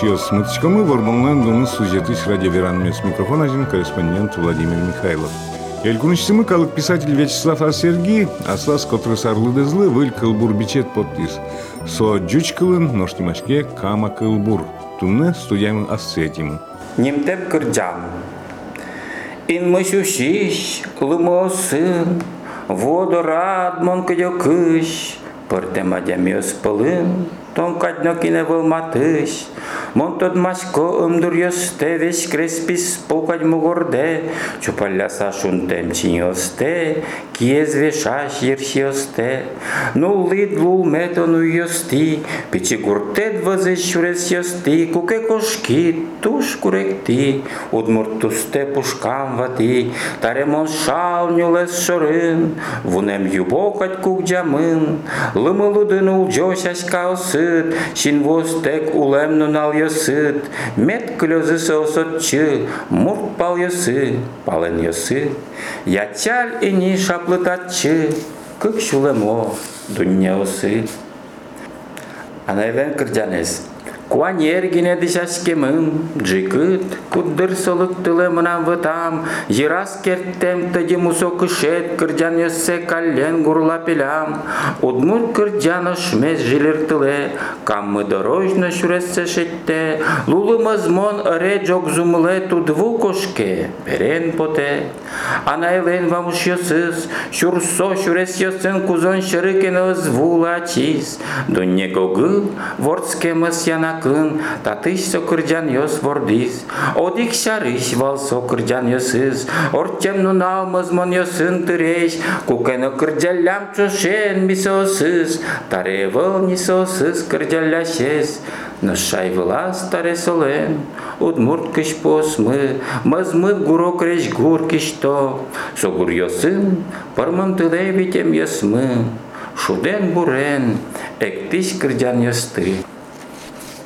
шиос мытчкамы вормонлан дуны сюжеты с радиоверанами с микрофона один корреспондент Владимир Михайлов. Элькуничтимы калык писатель Вячеслав Асерги, аслас который сарлы дезлы, выль кылбур бичет подпис. Со джучкылын ноштимашке кама кылбур. Тунны студиямы ассетимы. Немтеп кырджам. Ин мышушиш, лымосын, водорад монкадё кыш, пыртем адямёс пылын, тонкадно кине вылматыш, Монтод машко ымдур йосте, весь креспис покать мугорде, чупаляса шунтем чиньосте, киез вешаш ершиосте, ну лид лул метону йости, пичи гуртет вазе шурес йости, куке кошки, туш куректи, удмуртусте пушкам вати, таремон шал нюлес шорын, вунем юбокать кукджамын, лымылудын улджошаш каосыт, шинвостек улемну нал йосыт, мет клёзы соусотчы, мурт пал йосы, пален йосы, ячаль ини шаплытатчы, кык шулемо, дунья осы. Анайвен кырджанес. Куан ергине дишашкемым, джикыт, куддыр солык тылы мынам вытам, Жирас керттем тыди мусо кышет, кырджан йоссе каллен гурла пилям, Удмур кырджан ошмес жилер тыле, каммы дорожно шурессе шетте, Лулы мазмон ыре жок зумле тудву кошке, перен поте. Анайлен вамуш йосыз, шурсо шурес йосын кузон шырыкен озвула чиз, Дунне гогы, ворцкемыс яна кын татыш сокыржан ёс вордис. Одик шарыш вал сокыржан ёсыз ортем нунал мызмон ёсын тыреш. Кукено кырджалям чошен мисосыз. Таре выл нисосыз но шай вла старе солен, удмурт кыш посмы, мызмы гурок реш гур кишто, согур йосын, пармам тылей витем шуден бурен, эктиш кырджан йосты.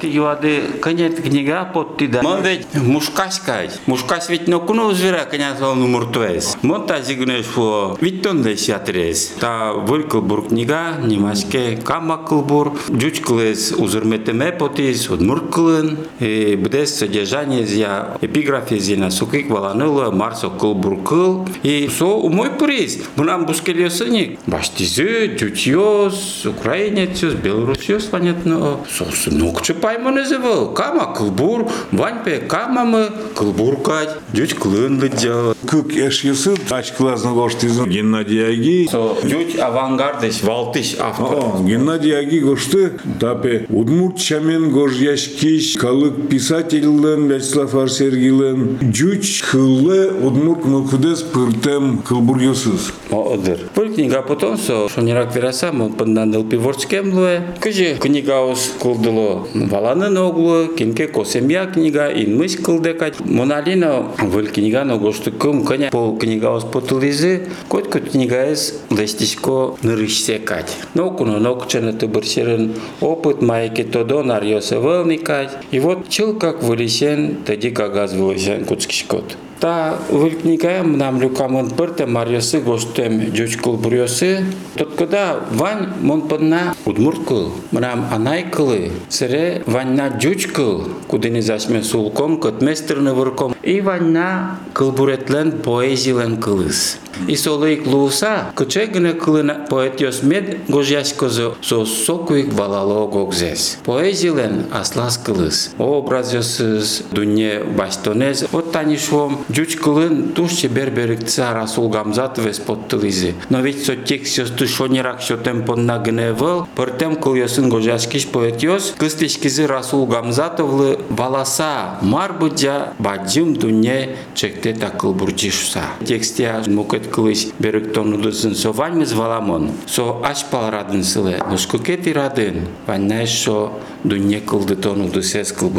Юады конец книга потти да. Мон ведь мушкаш кай. Мушкаш ведь но куно звера коня волну муртвес. Мон та зигнеш фо виттон де сятрес. Та вылькылбур книга немашке камакылбур. Джучклес узурметеме потис удмуркылын. И бдес содержание зя эпиграфия зина сукик валаныла марсо кылбуркыл. И со умой приз. Мунам бускелесыник. Баштизы, джучьёс, украинец, белорусьёс, понятно. Сос нокче пайманызывы, кама кылбур, ваньпе камамы кылбуркать, дють кылынлыдя. Күк эшесі таш классный гоштызын Геннадий Аги. Со дють авангардыш валтыш автор. Геннадий Аги гошты тапе удмуртчамен гош яшкиш калык писательден Вячеслав Арсергилен дюч кылы удмурт мылкудес пыртем кылбургесыз. Одыр. Бұл книга потом со шонирак вераса мы пандандыл пиворчкем луэ. Кыжи книга ус кылдыло валаны ноглу, кенке косемья книга, инмыш кылдекать. Моналина выл книга ногошты кым коня пол книга ос потылизы, кот кот книга эс лестишко нырышсе кать. Но куно нокчена тыбырсерын опыт майке тодо нарьосе вылникать. И вот чыл как вылесен, тади кагаз вылесен куцкишкот. Та вылькника нам люка монпырта марьосы гостем жучкул бурьосы. Тоткода вань монпанна удмурткул, мрам анайкылы, сыре ваньна жучкул, кудыны засме сулком, котместерны вурком. И ваньна кылбуретлен поэзилен кылыс. И солыйк лууса, кыче гына кылына поэт йосмед гожьяскозы соссокуйк балало гогзес. Поэзилен аслас кылыс. Образ йосыз, дүние бастонез, оттанишвом, Джуч кылын туш берберикца Расул Гамзатов из подтылызы. Но ведь со текст ёсты шонерак шо темпон на гневыл, пыртем кыл ёсын гожашкиш поэт ёс, кыстышкизы Расул Гамзатовлы баласа марбыджа баджым дуне чекте такыл бурджишуса. Тексте мукет кылыш берик тонудысын со ваньмыз валамон, со аш палрадын сылы, но шкукети радын, ваньнайш шо дуне кылды тонудысес кыл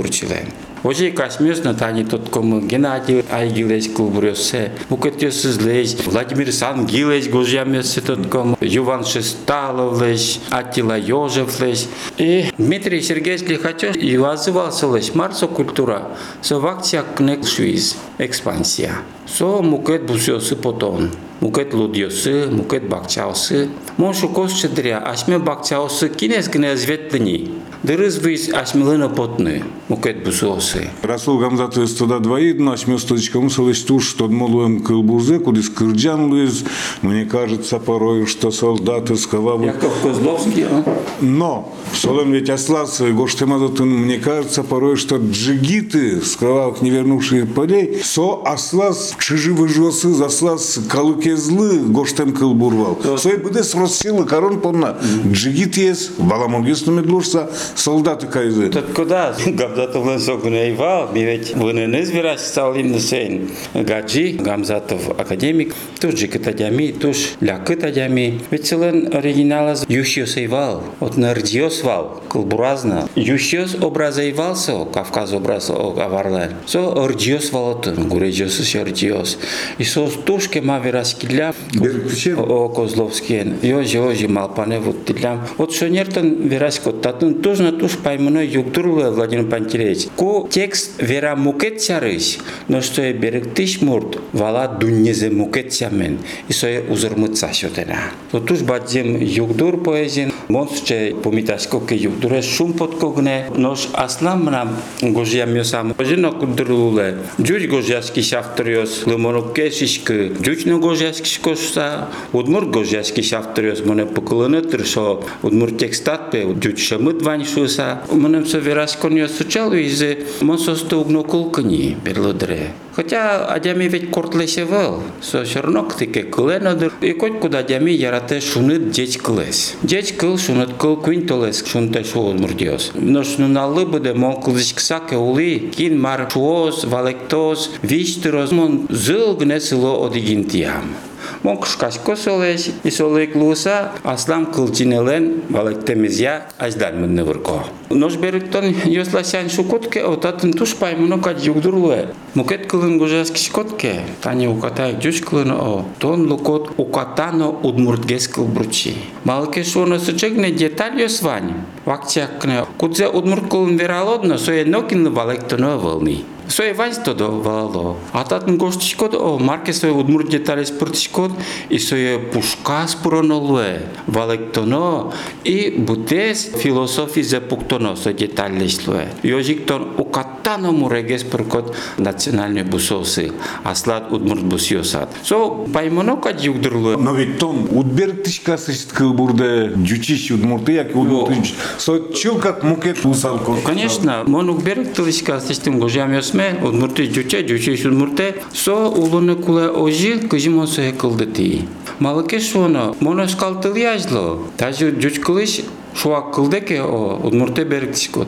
бурчилен. Ожи касмёсно тани тот кому Геннадий Айгилеш кулбурёсе, Мукатёсыз леш, Владимир Сангилеш гожьямёсе тот кому, Юван Шесталов леш, Аттила Ёжев леш. И Дмитрий Сергеевич Лихачев и вызывался леш Марсо культура, со вакция кнек швиз, экспансия. Со мукет бусёсы потом. Мукет лудьосы, мукет бакчаусы. Мошу кос чедря, ашме бакчаусы кинес гне зветлени. Дырыз вис асмилына потны. Мукет бусосы. Расул Гамзатович студа двоит, наш месточком солось туш, что молуем кылбурзе, кудис кырджан лыз. Мне кажется порой, что солдаты сковавы. Яков Козловский, а? Но, солем ведь ослас, гоштемазотын, мне кажется порой, что джигиты, с кровавых не вернувших полей, со ослас, чиживы жосы, заслас калыкезлы, гоштем кылбурвал. Сой буде с Россилы, корон помна. Джигит есть, баламогисту медлурса, солдаты кайзы. Тот куда? Гамзатовлан согунайвал, ми ведь вынен избирать стал иннесен. Гаджи, Гамзатов академик, туш джикатадями, туш лякатадями. Ведь целен оригинала Ющиос Эйвал, от Нардиос Вал, кылбуразна. Ющиос образайвался, Кавказ образ аварлен. Со Ордиос Валотын, Гурежиос Ордиос. И со тушке ма вераскиля, Беркчен. о Козловскиен. Йожи, йожи, малпане вот тилям. Вот шонертен вераскот, татын туш на туш паймыно югдурлы Владимир Пантелеевич. Ку текст вера мукет сярыш, но что е беректиш мурт, вала дуннезе мукет сямен, и со узырмыца шотена. То туш бадзем югдур поезин, монсче помитаско кокке юктуре шум подкогне нож аслам мына гожиям ёсам жинок дыруле жуч гожиаски шафтырёс лымонокке шишкы жучно гожиаски шкошса удмур гожиаски шафтырёс мына пыкылыны тыршо удмур текстат пе жуч шамыт ваньшуса мына все верасконёс сучал изе мососту угнокулкани берлодре Хотя адями ведь кортлесе вал, со шернок тике кулено дыр. И кот куда адями ярате шунит деч кылес. Деч кыл шунит кыл куин толес шунте шуол мурдиос. Но шнуналы буде мон кылышксаке ули, кин мар шуос, валектос, виштырос, мон зыл гне сыло одигинтиям. Мон кышкаш косолеш, и солек луса, аслам кылчинелен, балек темизя, аждан мынны вырко. Нож беріктон йосласян шукотке, отатын туш паймыно кад югдурлуе. Мукет кылын гужас кишкотке, тани укатай джуш кылын о, тон лукот укатано удмуртгес кылбручи. Малке шуно сычегне деталь йосвань. Вакчакне, кудзе удмурт кылын вералодно, сое нокин балектоно волни. Сой ванс тодо вало. Ататын гоштишкот о марке сой удмур детали спортишкот и сой пушка спуронолуе. Валектоно и бутес философи за пуктоно сой детали шлуе. Йожиктон каттана мурегес прокот национальный бусосы аслат удмурт бусиосат. Со паймонока югдырлы но ведь тон удберг тышка сышткы бурде жучиш удмурты як удмурт со чил как мукет усалко конечно мон удберг тышка сыштым гожам ясме удмурты жуче жучиш удмурте. Со улуны куле ожи кыжимон сое кылды ти малыкеш оны моноскалтылы яжлы даже жучкылыш шуак кылдеке о удмурте берктишкот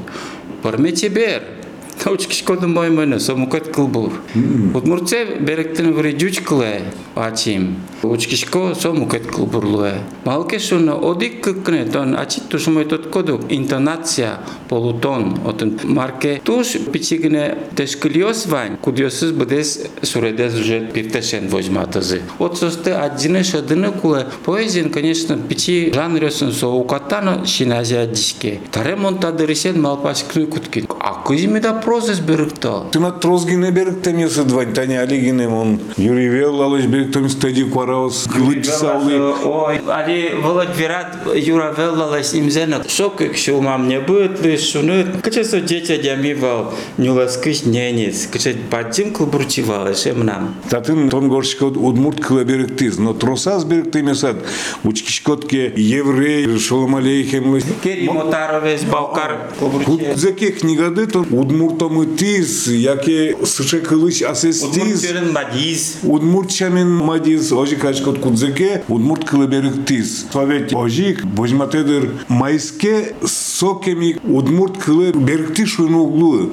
Пармете бер, Уч кишкодын боймойны, со мукет кылбур. Удмуртсе беректен ври жуч кыле, ачим. Уч кишко со мукет кылбурлуе. Малке шуно одик кыкне, тон ачит тушмой тот кодук, интонация, полутон, отын марке туш пичигне тешкылиос вань, кудиосыз будес суредес уже пиртешен возьматызы. Вот состы адзины шадыны куле, поэзин, конечно, пичи жанрёсын со укатано шиназия дишке. Таре монтадырысен малпаш кны куткин. А кызимида прозес берыкто. Ты на трозгине берегтем ясы двань, Таня Алигинем, он Юрий Веллалыч берегтем стади квараус, кылыч саулы. Ой, али Володь Вират Юра Веллала с ним зена. Шок, якщо мам не будет лишь шунут. Каче со дитя дямивал, не ласкыш ненец. Каче бадзим кылбурчивал, ешем нам. Татын тон горшкот удмурт кыла берегтиз, но тросас берегтем ясад. Учкишкотке еврей, шолом алейхем. Кери Мотаровес, Балкар, кылбурчивал. Кудзеке книгады то удмуртомы тиз, яке сыче кылыч асестиз. Удмуртюрен Мадиз. Удмуртчамин мадиз, ожи качкот кудзеке, удмурт кылы берегтиз. Словет ожик, божматедер майске сокеми удмурт кылы берегти шуну углу.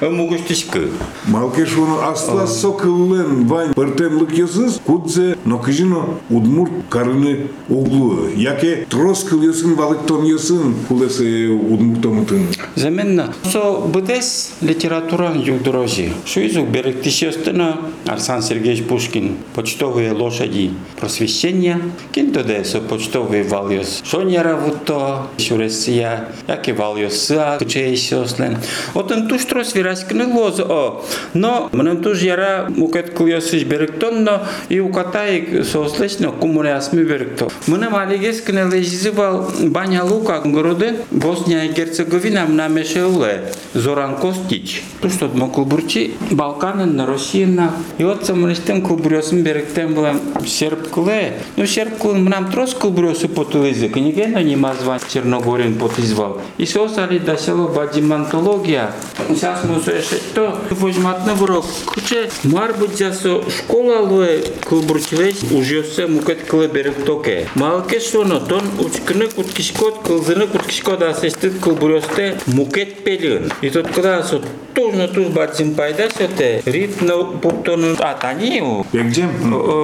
Мугуштишкы. Малке шуну асла сокылын вань пыртенлык йосыз, кудзе, но кыжино удмурт карыны углу. Яке трос кыл йосын, валыктон йосын, кулесе удмуртомытын. Заменно. Со бдес СС литература югдорожи. Шуизу беректишестена Арсан Сергеевич Пушкин. Почтовые лошади просвещения. Кинтодесо почтовые валиос. Шоняра вуто, шуресия, яке валиос сыа, кчейсослен. Отын туштро свираскны лоз о. Но мнем туж яра мукет куйосыш беректонно и укатай сослечно кумуре асми беректо. Мнем алигескне лежизывал Баня Лука городе Босния и Герцеговина мнамешеуле Зоран Костич. То что моклбурчи Балканы на Россия и вот самолистем клубрёсым беректем была серб кле. Ну серб кле мнам трос клубрёсы потулизе. Книгена не мазван Черногорин потизвал. И сосали до село бадимантология. Сейчас мы слышим то возьмат на враг. Куче мар быть засо школа луе уже се мукет кле беректоке. Малке шоно тон учкны куткишкот кылзыны куткишкот асестит кылбурёсте мукет пелин. И тут когда со тужно туж бадзим пайда сете рит на пуптону а тани Егде?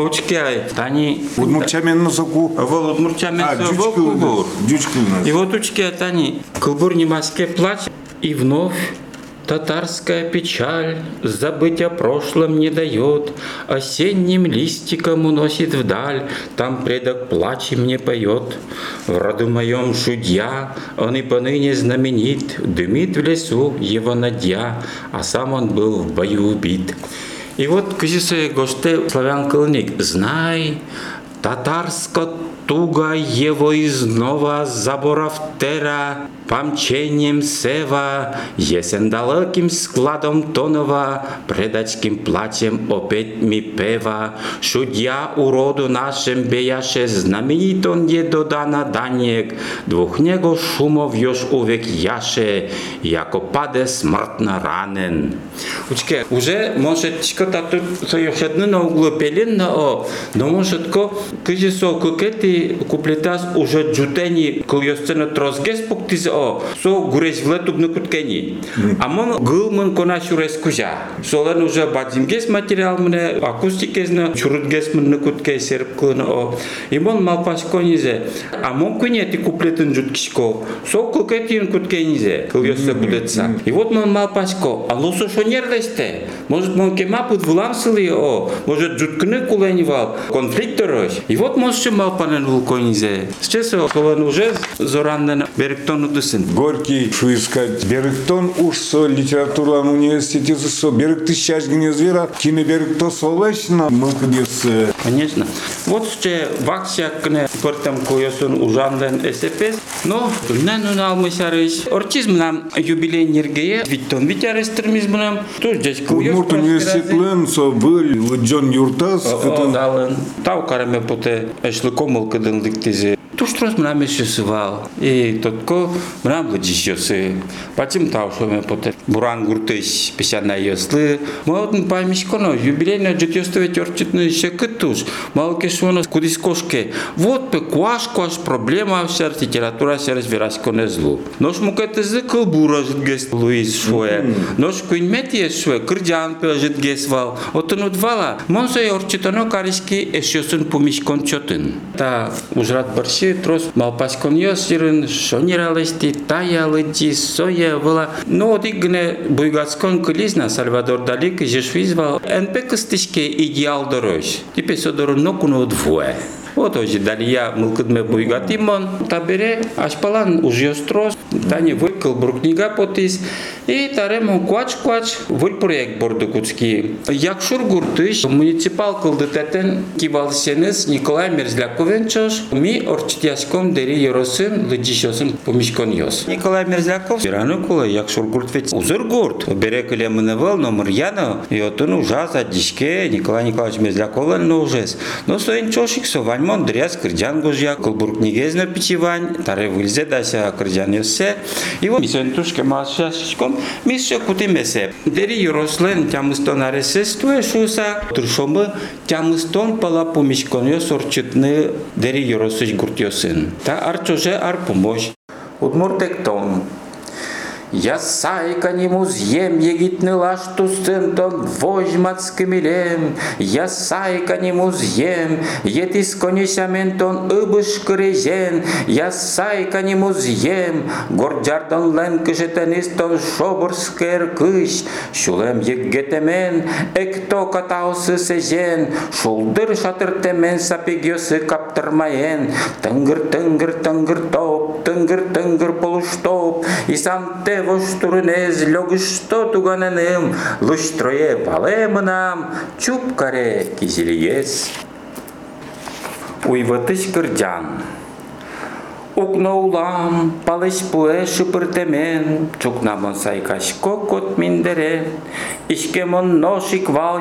учкяй тани Удмурчамен носоку. Волод мурчамен А, со дючкыл. волкубур. Дючкыл нас. И вот учки они, Кылбур Немаске плач, и вновь Татарская печаль забыть о прошлом не дает, Осенним листиком уносит вдаль, Там предок плачи мне поет. В роду моем шудья, он и поныне знаменит, Дымит в лесу его надья, А сам он был в бою убит. И вот кызысы госте славян кылник, знай, татарско туга его изнова заборов тера, помчением сева, есен далеким складом тонова, предачким плачем опять ми пева, шудья уроду нашим беяше, знаменит он je dodana daniek, dwóch niego szumów już uwiek jasze, jako padę smrtno ranen. Учке, уже може чиката тут со još jedno na uglu pelin o, no може тко, кыжи со кукети куплетас уже джутени кыл йосцена трозгес пуктиз о, со гуреш вле тубну куткени. Амон гылмын кона шурес кужа солан уже бадимгес материал мне акустикезна чурутгес мынны кутке серп кылына о. Имон малпашконизе амон кунети жут жуткишко со кылкетин куткенизе. Кылгөсө будетса. И вот мон малпашко а лосо шонерлесте может мон кема пут вуламсылы о? Может жуткыны куленивал конфликт дорож и вот может малпанын вулконизе сейчас солан уже зорандан бериктонуду дысын. Горький, что искать. Беректон уж со литературан университете со беректы щажгине звера, кине беректо солешна, мылкадес. Конечно. Вот ще ваксякне пъртам койоsun ужанден СПС, но не ну алмысарыш. Ортизм нам юбилей нергее, виттон витяры стремизм нам. Туж здесь Удмурт университетлен со был лыджон юртас, кытын Далын. Тау караме поте эшлы комылкыдын ликтезе. Вопрос нам исчезал. И тотко нам владельцы. Потом тау, что мы потом буран гуртыш, 50 на яслы. Молодым память коно, юбилейно джетёстове тёрчетный еще кытуш. Малки шуна кудис кошке. Вот пе куаш куаш проблема вся литература се разбирась коне злу. Нож му кете зыкл бура житгес Луис шуе. Нож куин метие шуе, кырджан пе житгес вал. Отын удвала. Монсо йорчетано е кариски ешёсын пумиш кончотын. Та ужрат барси тро въпрос, мал пасконьо сирын, шониралести, таялыти, соя вала. Но оди гне буйгацкон кылизна Сальвадор Далик жешвизвал. Энпек истишке идеал дорож. Типе содору нокуну двое. Вот ожи далия мылкыдме буйгатимон, табере ашпалан ужьострос, тани выкл брукнига потис, и таремон куач-куач выль проект бордукутский. Якшур гуртыш, муниципал кылдытетен кивалсенес Николай Мерзляковенчош, ми орчитяском дери еросын лыджишосын помишкон йос. Николай Мерзляков, Ирану кула якшур гурт ведь узыр гурт. Бере кыле мынывал, номер яно, и отын ужаса дишке Николай Николаевич Мерзляковен но ужес. Но соин чошик совань мон дряс кырджан гожья, кылбург нигезна пичивань, таре выльзе дася кырджан йосе. Его мисентушке машашком мисше кутимесе. Дери юрослен тямыстон аресестуе шуса туршомы тямыстон пала помешконьо сорчитны дери юросыч гуртьосын. Та арчоже ар помощь. Удмуртектон. Ясайка нему з'ем егитны лаш тустым дом вожмацким Я сайка нему з'ем, етис конесямен тон ыбыш крезен, Ясайка нему з'ем, горджардан лен кышетенис тон шобырскер кыш, Шулем еггетемен, экто катаусы сезен, Шулдыр шатыртемен сапегесы каптырмаен, Тынгыр тынгыр тынгыр то тынгыр-тынгыр полуштоп. И сам те воштурнез лёгышто тугананым, луштрое палемынам, чупкаре кизильес. Уйватыш кырдян укноулам палышпуэ шупыртемен чукнамон сайкашко кот миндере Ишке мон ношик вал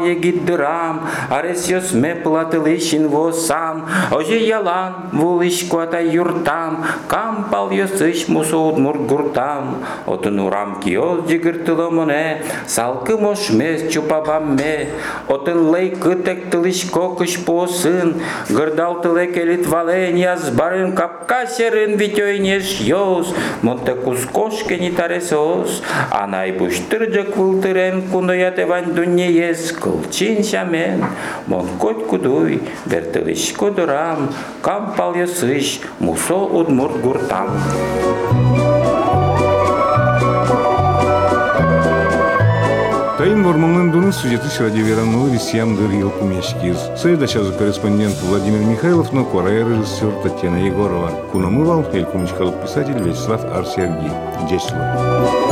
арес ёс ме платылышин восам. Ожи ялан вулышку атай юртам кам палйосыш удмур гуртам, отын урам киоз жигыртыломоне салкым ошмес чупабамме отын лейкы тектылыш кокыш посын гырдалтыле келит вален яз барын капка сери витёйнеш йос, монте кускошке не таресос, а найбуштырджак вултырен куноят евань дуньеес, кылчин шамен, мон кот кудуй, вертылышко дурам, кампал ясыш, мусо удмурт гуртам. Тайын Вормонын дуны сюжеты радиоверанного висям дыр ел кумешкиз. Sayıdaşazı корреспондент Владимир Михайлов, но корая режиссер Татьяна Егорова. Кунамывал, Элькумыч писатель Вячеслав Арсергий. Дечслав.